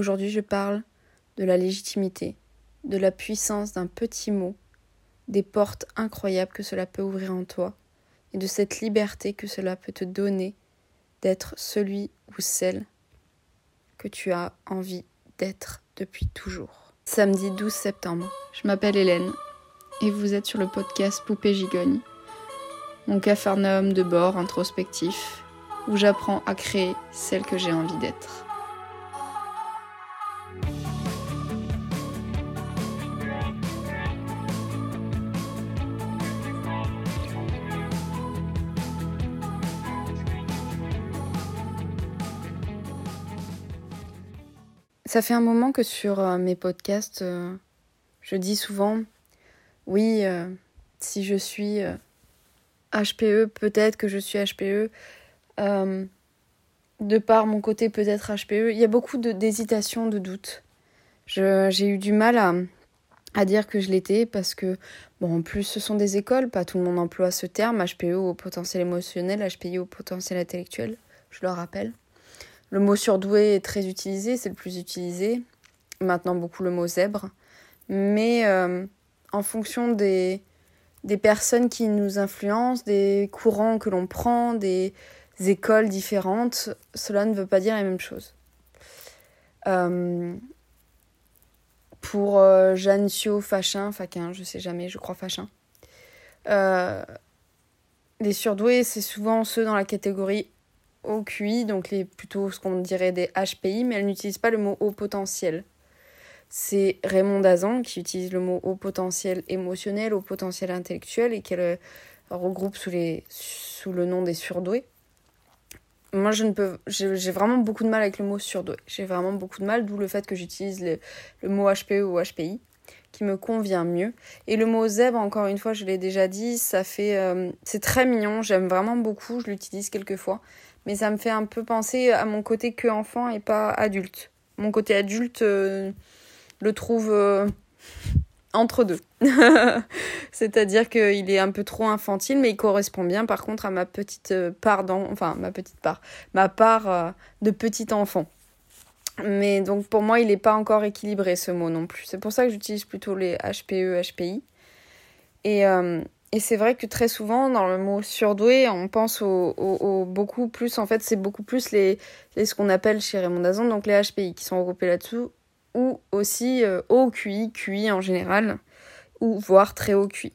Aujourd'hui, je parle de la légitimité, de la puissance d'un petit mot, des portes incroyables que cela peut ouvrir en toi, et de cette liberté que cela peut te donner d'être celui ou celle que tu as envie d'être depuis toujours. Samedi 12 septembre, je m'appelle Hélène et vous êtes sur le podcast Poupée Gigogne, mon capharnaüm de bord introspectif où j'apprends à créer celle que j'ai envie d'être. Ça fait un moment que sur euh, mes podcasts, euh, je dis souvent, oui, euh, si je suis HPE, peut-être que je suis HPE. de par mon côté peut-être HPE, il y a beaucoup d'hésitation, de, doutes. J'ai eu du mal à, à dire que je l'étais parce que, bon, en plus, ce sont des écoles, pas tout le monde emploie ce terme, HPE au potentiel émotionnel, HPI au potentiel intellectuel, je le rappelle. Le mot surdoué est très utilisé, c'est le plus utilisé. Maintenant, beaucoup le mot zèbre. Mais euh, en fonction des, personnes qui nous influencent, des courants que l'on prend, des écoles différentes, cela ne veut pas dire la même chose. Euh, pour euh, Jeanne Sio Fachin, Faquin, je sais jamais, je crois Fachin. les surdoués, c'est souvent ceux dans la catégorie au QI, donc les, plutôt ce qu'on dirait des HPI, mais elle n'utilise pas le mot haut potentiel. C'est Raymond Dazan qui utilise le mot haut potentiel émotionnel, haut potentiel intellectuel et qu'elle euh, regroupe sous, les, sous le nom des surdoués. Moi, je ne peux, j'ai vraiment beaucoup de mal avec le mot surdoué. J'ai vraiment beaucoup de mal, d'où le fait que j'utilise le, le mot HPE ou HPI qui me convient mieux. Et le mot zèbre, encore une fois, je l'ai déjà dit, ça fait, euh, c'est très mignon. J'aime vraiment beaucoup. Je l'utilise quelquefois mais ça me fait un peu penser à mon côté que enfant et pas adulte. Mon côté adulte euh, le trouve euh, entre deux. C'est-à-dire qu'il est un peu trop infantile, mais il correspond bien par contre à ma petite euh, part, dans... enfin ma petite part, de petit enfant. Mais donc pour moi, il n'est pas encore équilibré ce mot non plus. C'est pour ça que j'utilise plutôt les HPE, HPI. Et c'est vrai que très souvent, dans le mot surdoué, on pense au, beaucoup plus, en fait, c'est beaucoup plus les, ce qu'on appelle chez Raymond Dazan, donc les HPI qui sont regroupés là-dessous, ou aussi euh, haut QI, QI en général, ou voire très haut QI.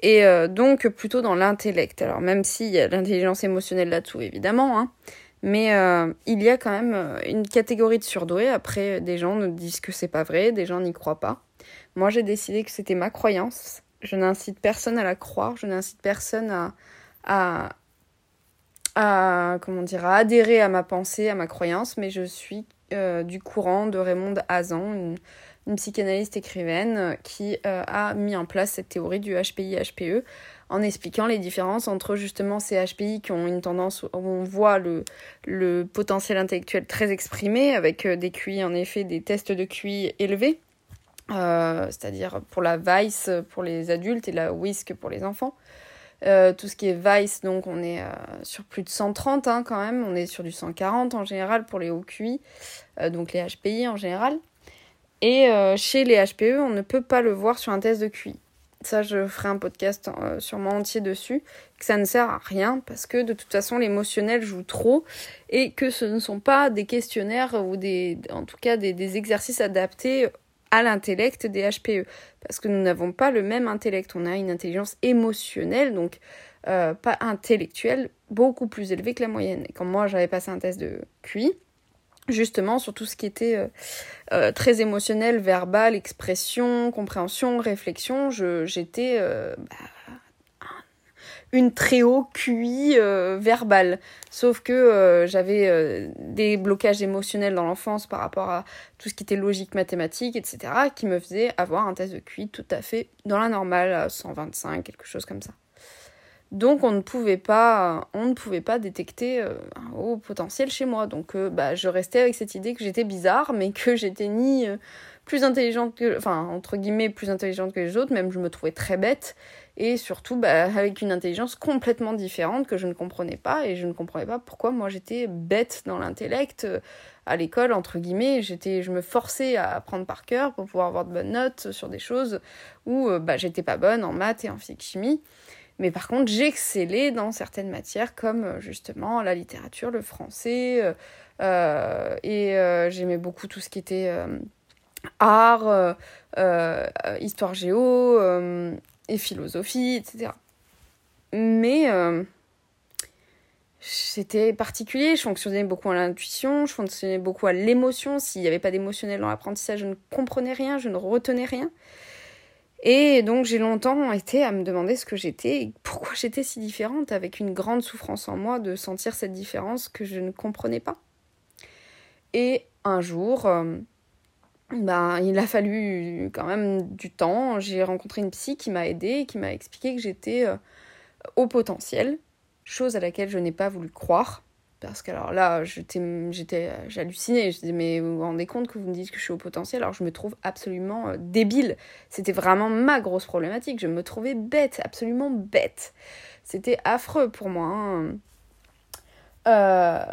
Et euh, donc plutôt dans l'intellect. Alors même s'il y a l'intelligence émotionnelle là-dessous, évidemment, hein, mais euh, il y a quand même une catégorie de surdoués. Après, des gens nous disent que c'est pas vrai, des gens n'y croient pas. Moi, j'ai décidé que c'était ma croyance je n'incite personne à la croire, je n'incite personne à, adhérer à ma pensée, à ma croyance, mais je suis euh, du courant de Raymond Hazan, une, psychanalyste écrivaine qui euh, a mis en place cette théorie du HPI-HPE en expliquant les différences entre justement ces HPI qui ont une tendance où on voit le, le potentiel intellectuel très exprimé avec euh, des QI en effet des tests de QI élevés euh, c'est-à-dire pour la Vice pour les adultes et la Whisk pour les enfants. Euh, tout ce qui est Vice, donc on est euh, sur plus de 130 hein, quand même, on est sur du 140 en général pour les hauts QI, donc les HPI en général. Et chez les HPE, on ne peut pas le voir sur un test de QI. Ça, je ferai un podcast sûrement entier dessus, que ça ne sert à rien parce que de toute façon, l'émotionnel joue trop et que ce ne sont pas des questionnaires ou des, en tout cas des exercices adaptés à l'intellect des HPE. Parce que nous n'avons pas le même intellect. On a une intelligence émotionnelle, donc euh, pas intellectuelle, beaucoup plus élevée que la moyenne. Et quand moi j'avais passé un test de QI, justement sur tout ce qui était euh, euh, très émotionnel, verbal, expression, compréhension, réflexion, j'étais bah, une très haut QI euh, verbal. Sauf que euh, j'avais euh, des blocages émotionnels dans l'enfance par rapport à tout ce qui était logique, mathématique, etc., qui me faisaient avoir un test de QI tout à fait dans la normale, à 125, quelque chose comme ça. Donc on ne pouvait pas, on ne pouvait pas détecter un haut potentiel chez moi. Donc bah, je restais avec cette idée que j'étais bizarre, mais que j'étais ni plus intelligente que, enfin entre guillemets plus intelligente que les autres, même je me trouvais très bête. Et surtout bah, avec une intelligence complètement différente que je ne comprenais pas. Et je ne comprenais pas pourquoi moi j'étais bête dans l'intellect euh, à l'école, entre guillemets, j'étais, je me forçais à apprendre par cœur pour pouvoir avoir de bonnes notes sur des choses où bah, j'étais pas bonne en maths et en physique-chimie. Mais par contre, j'excellais dans certaines matières comme justement la littérature, le français, et j'aimais beaucoup tout ce qui était art, histoire géo et philosophie, etc. Mais c'était particulier, je fonctionnais beaucoup à l'intuition, je fonctionnais beaucoup à l'émotion. S'il n'y avait pas d'émotionnel dans l'apprentissage, je ne comprenais rien, je ne retenais rien. Et donc j'ai longtemps été à me demander ce que j'étais pourquoi j'étais si différente, avec une grande souffrance en moi de sentir cette différence que je ne comprenais pas. Et un jour, euh, ben, il a fallu quand même du temps. J'ai rencontré une psy qui m'a aidée, qui m'a expliqué que j'étais euh, au potentiel, chose à laquelle je n'ai pas voulu croire. Parce que alors là, j'étais, j'hallucinais. Je disais, mais vous vous rendez compte que vous me dites que je suis au potentiel? Alors je me trouve absolument euh, débile. C'était vraiment ma grosse problématique. Je me trouvais bête, absolument bête. C'était affreux pour moi. Hein. Euh,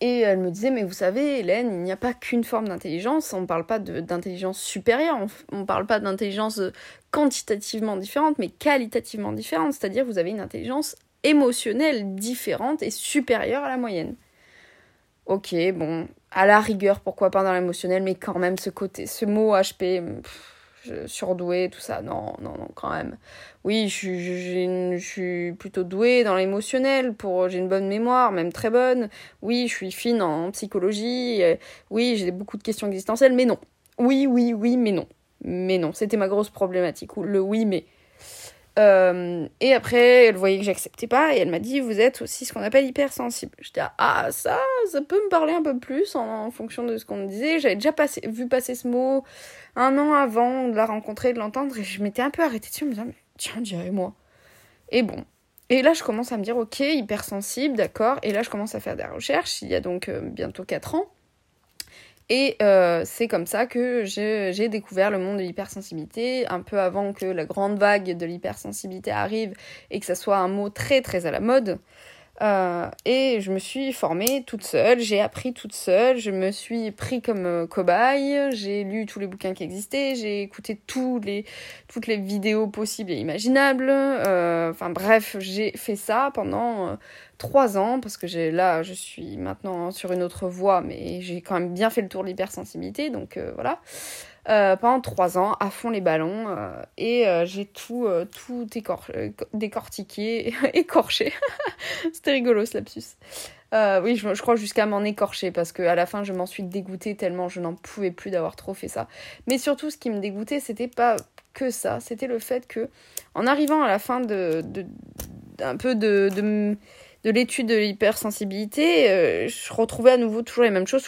et elle me disait, mais vous savez, Hélène, il n'y a pas qu'une forme d'intelligence, on ne parle pas d'intelligence supérieure, on ne parle pas d'intelligence quantitativement différente, mais qualitativement différente, c'est-à-dire vous avez une intelligence émotionnelle différente et supérieure à la moyenne. Ok, bon, à la rigueur, pourquoi pas dans l'émotionnel, mais quand même ce côté, ce mot HP, surdoué, tout ça. Non, non, non, quand même. Oui, je, suis plutôt douée dans l'émotionnel, pour j'ai une bonne mémoire, même très bonne. Oui, je suis fine en psychologie. Oui, j'ai beaucoup de questions existentielles, mais non. Oui, oui, oui, mais non. Mais non, c'était ma grosse problématique. Le oui, mais. Euh, et après, elle voyait que j'acceptais pas et elle m'a dit Vous êtes aussi ce qu'on appelle hypersensible. J'étais Ah, ça, ça peut me parler un peu plus en, fonction de ce qu'on me disait. J'avais déjà passé, vu passer ce mot un an avant de la rencontrer, de l'entendre et je m'étais un peu arrêtée dessus en me disant Tiens, dirais moi. Et bon. Et là, je commence à me dire Ok, hypersensible, d'accord. Et là, je commence à faire des recherches. Il y a donc euh, bientôt 4 ans. Et euh, c'est comme ça que j'ai découvert le monde de l'hypersensibilité, un peu avant que la grande vague de l'hypersensibilité arrive et que ça soit un mot très très à la mode. Euh, et je me suis formée toute seule, j'ai appris toute seule, je me suis pris comme euh, cobaye, j'ai lu tous les bouquins qui existaient, j'ai écouté tous les, toutes les vidéos possibles et imaginables. Euh, enfin bref, j'ai fait ça pendant trois ans parce que là, je suis maintenant sur une autre voie, mais j'ai quand même bien fait le tour de l'hypersensibilité, donc voilà. Euh, pendant trois ans à fond les ballons euh, et euh, j'ai tout, tout décortiqué, écorché. C'était rigolo ce lapsus. oui, je, crois jusqu'à m'en écorcher parce qu'à la fin je m'en suis dégoûtée tellement je n'en pouvais plus d'avoir trop fait ça. Mais surtout ce qui me dégoûtait c'était pas que ça, c'était le fait que en arrivant à la fin de, de un peu de de l'étude de l'hypersensibilité, euh, je retrouvais à nouveau toujours les mêmes choses,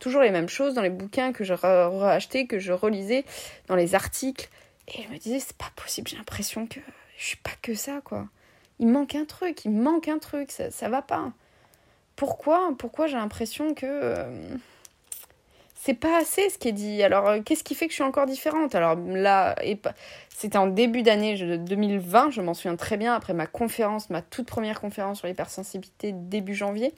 toujours les mêmes choses dans les bouquins que je rachetais, que je relisais, dans les articles. Et je me disais, c'est pas possible, j'ai l'impression que je suis pas que ça, quoi. Il manque un truc, il manque un truc, ça, ça va pas. Pourquoi Pourquoi j'ai l'impression que. Euh, c'est pas assez ce qui est dit. Alors, euh, qu'est-ce qui fait que je suis encore différente? Alors là, c'était en début d'année 2020, je m'en souviens très bien, après ma conférence, ma toute première conférence sur l'hypersensibilité début janvier,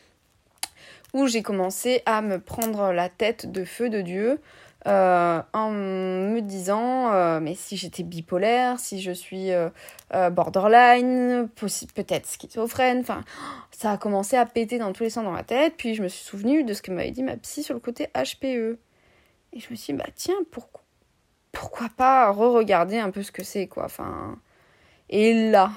où j'ai commencé à me prendre la tête de feu de Dieu euh, en me disant euh, mais si j'étais bipolaire, si je suis euh, borderline, peut-être schizophrène, enfin ça a commencé à péter dans tous les sens dans ma tête, puis je me suis souvenu de ce que m'avait dit ma psy sur le côté HPE. Et je me suis dit bah tiens, pourquoi pourquoi pas re-regarder un peu ce que c'est quoi, enfin et là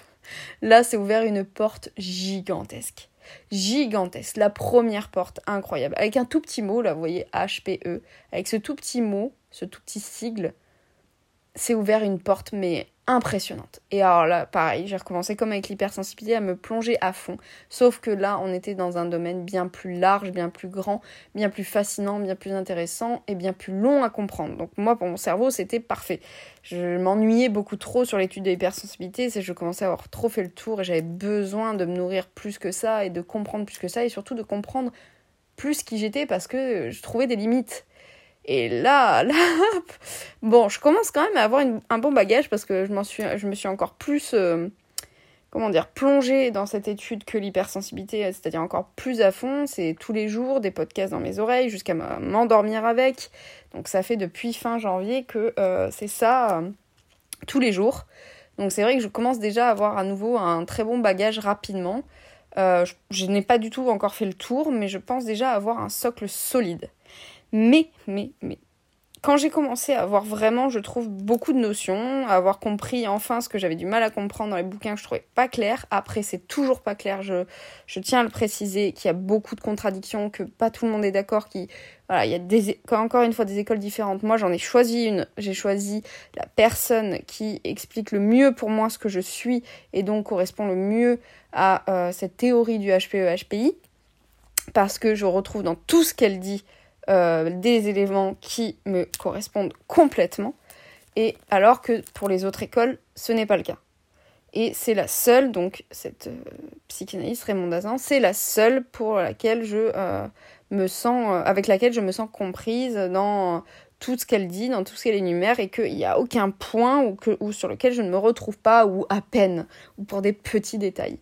là c'est ouvert une porte gigantesque gigantesque. La première porte, incroyable. Avec un tout petit mot, là, vous voyez, HPE. Avec ce tout petit mot, ce tout petit sigle, c'est ouvert une porte, mais impressionnante. Et alors là, pareil, j'ai recommencé comme avec l'hypersensibilité à me plonger à fond. Sauf que là, on était dans un domaine bien plus large, bien plus grand, bien plus fascinant, bien plus intéressant et bien plus long à comprendre. Donc moi, pour mon cerveau, c'était parfait. Je m'ennuyais beaucoup trop sur l'étude de l'hypersensibilité, c'est que je commençais à avoir trop fait le tour et j'avais besoin de me nourrir plus que ça et de comprendre plus que ça et surtout de comprendre plus qui j'étais parce que je trouvais des limites. Et là, là, bon, je commence quand même à avoir un bon bagage parce que je, me suis encore plus, euh, comment dire, plongée dans cette étude que l'hypersensibilité, c'est-à-dire encore plus à fond. C'est tous les jours des podcasts dans mes oreilles jusqu'à m'endormir avec. Donc ça fait depuis fin janvier que euh, c'est ça euh, tous les jours. Donc c'est vrai que je commence déjà à avoir à nouveau un très bon bagage rapidement. Euh, je n'ai pas du tout encore fait le tour, mais je pense déjà avoir un socle solide. Mais, mais, mais, quand j'ai commencé à avoir vraiment, je trouve, beaucoup de notions, à avoir compris enfin ce que j'avais du mal à comprendre dans les bouquins que je trouvais pas clair, après c'est toujours pas clair, je, tiens à le préciser, qu'il y a beaucoup de contradictions, que pas tout le monde est d'accord, qu'il voilà, il y a des, encore une fois des écoles différentes. Moi j'en ai choisi une, j'ai choisi la personne qui explique le mieux pour moi ce que je suis et donc correspond le mieux à euh, cette théorie du HPE-HPI, parce que je retrouve dans tout ce qu'elle dit euh, des éléments qui me correspondent complètement, et alors que pour les autres écoles, ce n'est pas le cas. Et c'est la seule, donc cette euh, psychanalyste Raymond Dazin, c'est la seule pour laquelle je euh, me sens, avec laquelle je me sens comprise dans tout ce qu'elle dit, dans tout ce qu'elle énumère, et qu'il n'y a aucun point ou, que, sur lequel je ne me retrouve pas, ou à peine, ou pour des petits détails.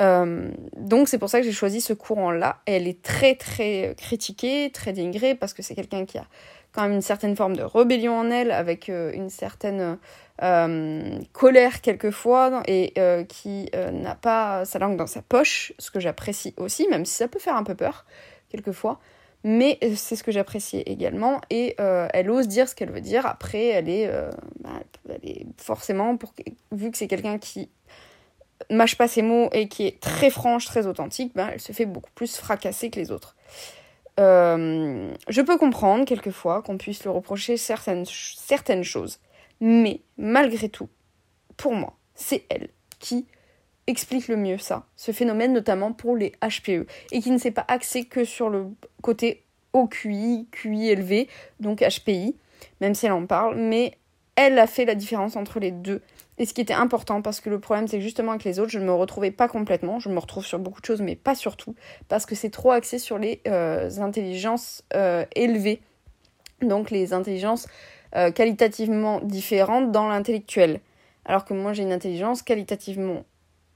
Euh, donc c'est pour ça que j'ai choisi ce courant-là. Elle est très très critiquée, très dénigrée, parce que c'est quelqu'un qui a quand même une certaine forme de rébellion en elle, avec euh, une certaine euh, colère quelquefois, et qui n'a pas sa langue dans sa poche, ce que j'apprécie aussi, même si ça peut faire un peu peur quelquefois. Mais c'est ce que j'apprécie également, et elle ose dire ce qu'elle veut dire. Après, elle est, bah, forcément, pour, vu que c'est quelqu'un qui mâche pas ses mots et qui est très franche, très authentique, ben, elle se fait beaucoup plus fracasser que les autres. Euh, je peux comprendre quelquefois qu'on puisse lui reprocher certaines, certaines choses, mais malgré tout, pour moi, c'est elle qui explique le mieux ça, ce phénomène notamment pour les HPE, et qui ne s'est pas axé que sur le côté OQI, QI élevé, donc HPI, même si elle en parle, mais elle a fait la différence entre les deux et ce qui était important, parce que le problème, c'est que justement avec les autres, je ne me retrouvais pas complètement. Je me retrouve sur beaucoup de choses, mais pas sur tout, parce que c'est trop axé sur les euh, intelligences euh, élevées. Donc les intelligences euh, qualitativement différentes dans l'intellectuel. Alors que moi, j'ai une intelligence qualitativement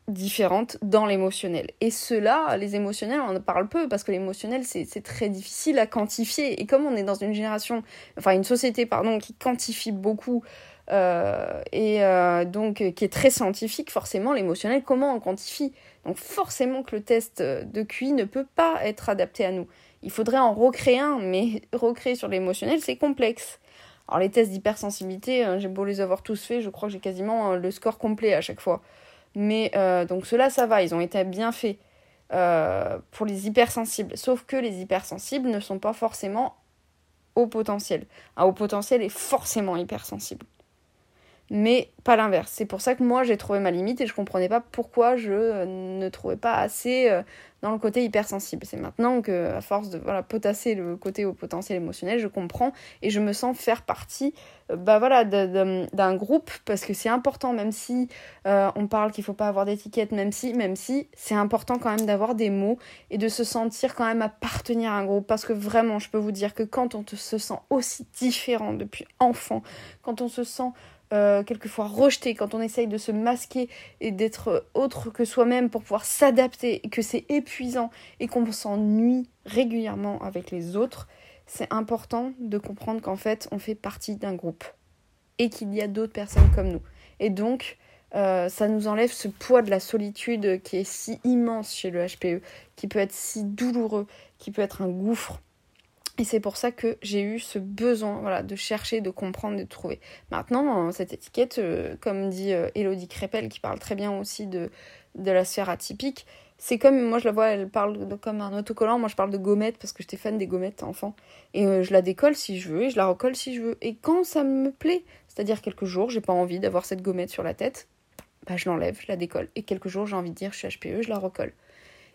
différente dans l'émotionnel. Et cela, les émotionnels, on en parle peu parce que l'émotionnel, c'est très difficile à quantifier. Et comme on est dans une génération, enfin une société, pardon, qui quantifie beaucoup euh, et euh, donc qui est très scientifique, forcément l'émotionnel, comment on quantifie Donc forcément que le test de QI ne peut pas être adapté à nous. Il faudrait en recréer un, mais recréer sur l'émotionnel, c'est complexe. Alors les tests d'hypersensibilité, j'ai beau les avoir tous faits, je crois que j'ai quasiment euh, le score complet à chaque fois. Mais donc ceux-là, ça va, ils ont été bien faits pour les hypersensibles. Sauf que les hypersensibles ne sont pas forcément au potentiel. Un haut potentiel est forcément hypersensible mais pas l'inverse. C'est pour ça que moi j'ai trouvé ma limite et je comprenais pas pourquoi je euh, ne trouvais pas assez euh, dans le côté hypersensible. C'est maintenant que, à force de voilà, potasser le côté au potentiel émotionnel, je comprends et je me sens faire partie euh, bah voilà, d'un groupe parce que c'est important, même si on parle qu'il faut pas avoir d'étiquette, même si, même si c'est important quand même d'avoir des mots et de se sentir quand même appartenir à un groupe parce que vraiment, je peux vous dire que quand on se sent aussi différent depuis enfant, quand on se sent euh, quelquefois rejeté, quand on essaye de se masquer et d'être autre que soi-même pour pouvoir s'adapter, que c'est épuisant et qu'on s'ennuie régulièrement avec les autres, c'est important de comprendre qu'en fait on fait partie d'un groupe et qu'il y a d'autres personnes comme nous. Et donc euh, ça nous enlève ce poids de la solitude qui est si immense chez le HPE, qui peut être si douloureux, qui peut être un gouffre et c'est pour ça que j'ai eu ce besoin de chercher, de comprendre, de trouver. Maintenant, cette étiquette, euh, comme dit euh, Elodie Crépel, qui parle très bien aussi de, la sphère atypique, c'est comme, moi je la vois, elle parle comme un autocollant, moi je parle de gommettes parce que j'étais fan des gommettes enfant. Et euh, je la décolle si je veux et je la recolle si je veux. Et quand ça me plaît, c'est-à-dire quelques jours, j'ai pas envie d'avoir cette gommette sur la tête, bah je l'enlève, je la décolle. Et quelques jours, j'ai envie de dire je suis HPE, je la recolle.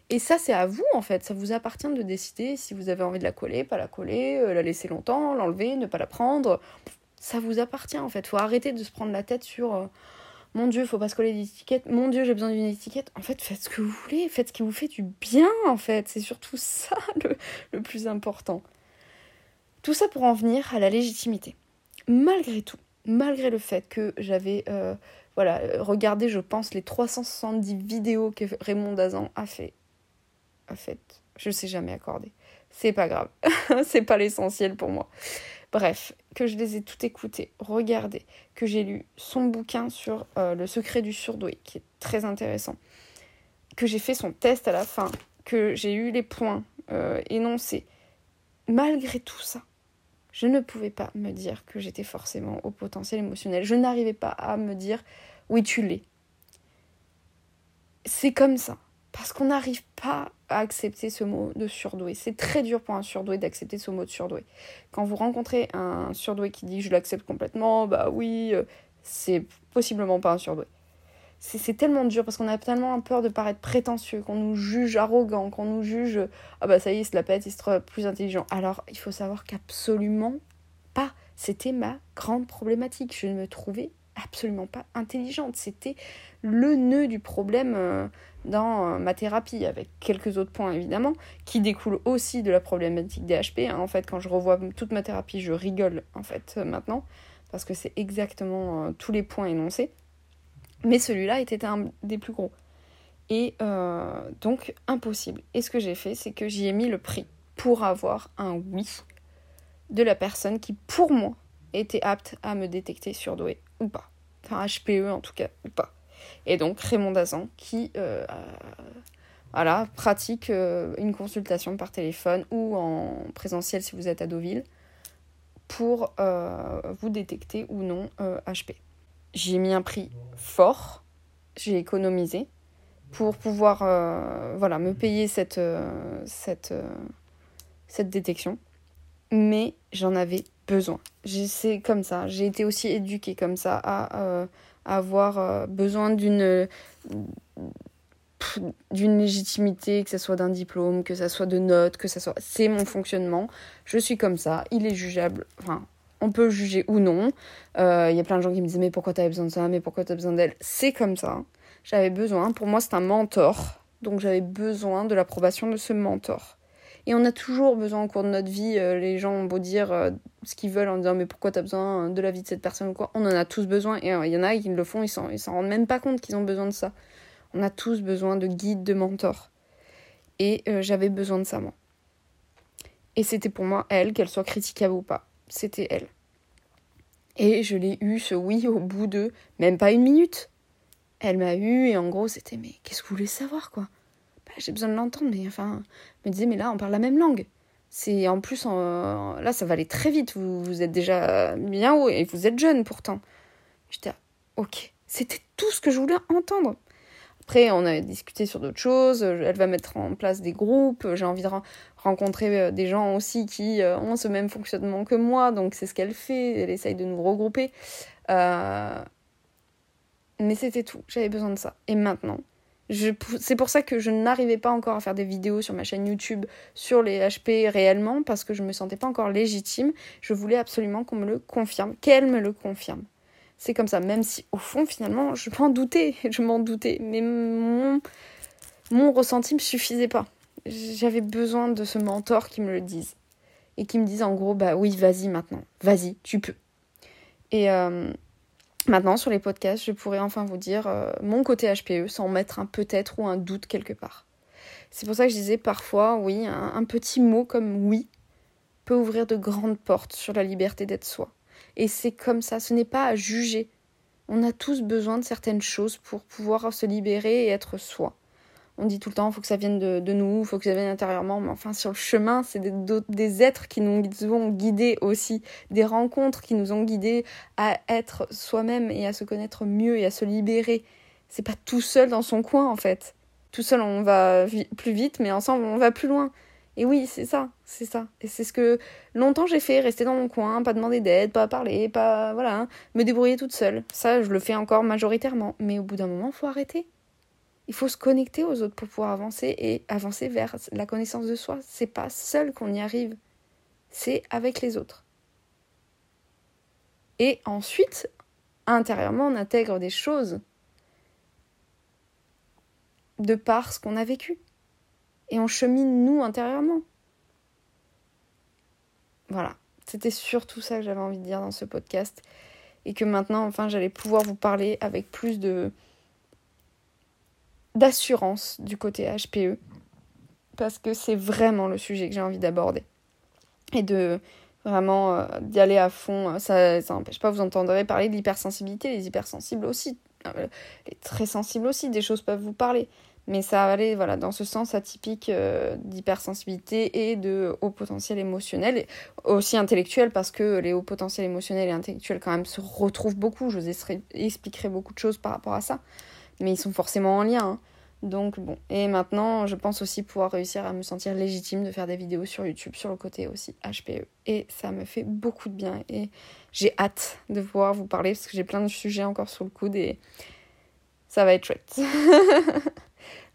Et ça, c'est à vous, en fait. Ça vous appartient de décider si vous avez envie de la coller, pas la coller, euh, la laisser longtemps, l'enlever, ne pas la prendre. Ça vous appartient, en fait. Faut arrêter de se prendre la tête sur euh, Mon Dieu, faut pas se coller d'étiquette. Mon Dieu, j'ai besoin d'une étiquette. En fait, faites ce que vous voulez. Faites ce qui vous fait du bien, en fait. C'est surtout ça le, plus important. Tout ça pour en venir à la légitimité. Malgré tout, malgré le fait que j'avais. Euh, voilà, regardez, je pense, les 370 vidéos que Raymond Dazan a fait. A fait. Je sais jamais accorder. C'est pas grave. c'est pas l'essentiel pour moi. Bref, que je les ai toutes écoutées, regardées, que j'ai lu son bouquin sur euh, le secret du surdoué, qui est très intéressant, que j'ai fait son test à la fin, que j'ai eu les points euh, énoncés. Malgré tout ça, je ne pouvais pas me dire que j'étais forcément au potentiel émotionnel. Je n'arrivais pas à me dire oui, tu l'es. C'est comme ça. Parce qu'on n'arrive pas accepter ce mot de surdoué. C'est très dur pour un surdoué d'accepter ce mot de surdoué. Quand vous rencontrez un surdoué qui dit je l'accepte complètement, bah oui, euh, c'est possiblement pas un surdoué. C'est tellement dur parce qu'on a tellement peur de paraître prétentieux, qu'on nous juge arrogant, qu'on nous juge ah bah ça y est, il se la pète, il sera plus intelligent. Alors il faut savoir qu'absolument pas. C'était ma grande problématique. Je ne me trouvais absolument pas intelligente. C'était le nœud du problème euh, dans euh, ma thérapie, avec quelques autres points évidemment, qui découlent aussi de la problématique des HP. Hein. En fait, quand je revois toute ma thérapie, je rigole en fait euh, maintenant, parce que c'est exactement tous les points énoncés. Mais celui-là était un des plus gros. Et donc, impossible. Et ce que j'ai fait, c'est que j'y ai mis le prix pour avoir un oui de la personne qui, pour moi, était apte à me détecter surdoué ou pas. Enfin, HPE en tout cas, ou pas. Et donc Raymond Dazan qui euh, voilà, pratique euh, une consultation par téléphone ou en présentiel si vous êtes à Deauville pour euh, vous détecter ou non HP. J'ai mis un prix fort, j'ai économisé pour pouvoir voilà, me payer cette, cette, cette détection. Mais j'en avais besoin. C'est comme ça. J'ai été aussi éduquée comme ça à, avoir euh, besoin d'une d'une légitimité, que ce soit d'un diplôme, que ce soit de notes, que ce soit... C'est mon fonctionnement. Je suis comme ça. Il est jugeable. Enfin, on peut juger ou non. Il euh, y a plein de gens qui me disent mais pourquoi t'avais besoin de ça, mais pourquoi t'as besoin d'elle? C'est comme ça. J'avais besoin. Pour moi, c'est un mentor. Donc j'avais besoin de l'approbation de ce mentor. Et on a toujours besoin au cours de notre vie, euh, les gens ont beau dire euh, ce qu'ils veulent en disant mais pourquoi t'as besoin de la vie de cette personne ou quoi, on en a tous besoin et euh, il y en a qui le font, ils s'en, s'en rendent même pas compte qu'ils ont besoin de ça. On a tous besoin de guides, de mentors. Et j'avais besoin de ça moi. Et c'était pour moi elle, qu'elle soit critiquable ou pas. C'était elle. Et je l'ai eu ce oui au bout de même pas une minute. Elle m'a eu et en gros c'était mais qu'est-ce que vous voulez savoir quoi? J'ai besoin de l'entendre, mais enfin, me disait, mais là, on parle la même langue. C'est en plus, là, ça va aller très vite. Vous, vous êtes déjà bien haut et vous êtes jeune pourtant. J'étais, ok, c'était tout ce que je voulais entendre. Après, on a discuté sur d'autres choses. Elle va mettre en place des groupes. J'ai envie de rencontrer euh, des gens aussi qui euh, ont ce même fonctionnement que moi. Donc, c'est ce qu'elle fait. Elle essaye de nous regrouper. Euh, mais c'était tout. J'avais besoin de ça. Et maintenant, c'est pour ça que je n'arrivais pas encore à faire des vidéos sur ma chaîne YouTube sur les HP réellement, parce que je me sentais pas encore légitime. Je voulais absolument qu'on me le confirme, qu'elle me le confirme. C'est comme ça, même si au fond, finalement, je m'en doutais, je m'en doutais, mais mon, mon ressenti me suffisait pas. J'avais besoin de ce mentor qui me le dise. Et qui me dise en gros, bah oui, vas-y maintenant, vas-y, tu peux. Et, euh, Maintenant, sur les podcasts, je pourrais enfin vous dire euh, mon côté HPE sans mettre un peut-être ou un doute quelque part. C'est pour ça que je disais parfois, oui, un, petit mot comme oui peut ouvrir de grandes portes sur la liberté d'être soi. Et c'est comme ça, ce n'est pas à juger. On a tous besoin de certaines choses pour pouvoir se libérer et être soi on dit tout le temps, faut que ça vienne de, nous, il faut que ça vienne intérieurement, mais enfin sur le chemin, c'est des, êtres qui nous ont guidés aussi, des rencontres qui nous ont guidés à être soi-même et à se connaître mieux et à se libérer. C'est pas tout seul dans son coin en fait. Tout seul on va plus vite, mais ensemble on va plus loin. Et oui, c'est ça, c'est ça. Et c'est ce que longtemps j'ai fait, rester dans mon coin, pas demander d'aide, pas parler, pas voilà, hein, me débrouiller toute seule. Ça, je le fais encore majoritairement, mais au bout d'un moment, faut arrêter. Il faut se connecter aux autres pour pouvoir avancer et avancer vers la connaissance de soi. C'est pas seul qu'on y arrive, c'est avec les autres. Et ensuite, intérieurement, on intègre des choses de par ce qu'on a vécu. Et on chemine nous intérieurement. Voilà, c'était surtout ça que j'avais envie de dire dans ce podcast. et que maintenant, enfin, j'allais pouvoir vous parler avec plus de d'assurance du côté HPE parce que c'est vraiment le sujet que j'ai envie d'aborder et de vraiment euh, aller à fond. Ça n'empêche pas, vous entendrez parler de l'hypersensibilité, les hypersensibles aussi, euh, les très sensibles aussi, des choses peuvent vous parler. Mais ça va aller voilà, dans ce sens atypique euh, d'hypersensibilité et de haut potentiel émotionnel, aussi intellectuel, parce que les hauts potentiels émotionnels et intellectuels quand même se retrouvent beaucoup. Je vous expliquerai beaucoup de choses par rapport à ça, mais ils sont forcément en lien. Hein. Donc bon, et maintenant je pense aussi pouvoir réussir à me sentir légitime de faire des vidéos sur YouTube sur le côté aussi HPE. Et ça me fait beaucoup de bien et j'ai hâte de pouvoir vous parler parce que j'ai plein de sujets encore sur le coude et ça va être chouette.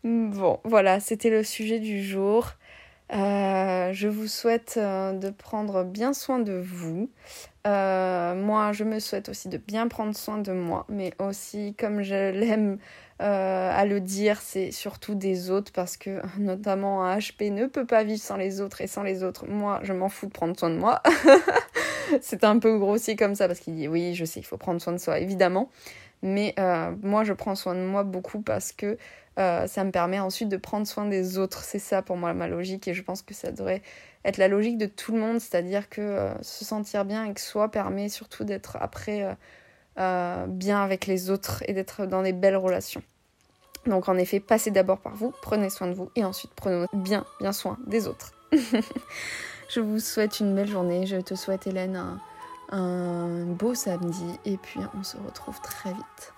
Bon, voilà, c'était le sujet du jour. Euh, je vous souhaite euh, de prendre bien soin de vous. Euh, moi, je me souhaite aussi de bien prendre soin de moi, mais aussi, comme je l'aime à le dire, c'est surtout des autres parce que, notamment, un HP ne peut pas vivre sans les autres et sans les autres, moi, je m'en fous de prendre soin de moi. c'est un peu grossier comme ça parce qu'il dit oui, je sais, il faut prendre soin de soi, évidemment. Mais moi, je prends soin de moi beaucoup parce que euh, ça me permet ensuite de prendre soin des autres. C'est ça pour moi ma logique et je pense que ça devrait être la logique de tout le monde, c'est-à-dire que euh, se sentir bien avec soi permet surtout d'être après euh, bien avec les autres et d'être dans des belles relations. Donc en effet, passez d'abord par vous, prenez soin de vous et ensuite prenez bien, bien soin des autres. je vous souhaite une belle journée, je te souhaite Hélène un beau samedi et puis on se retrouve très vite.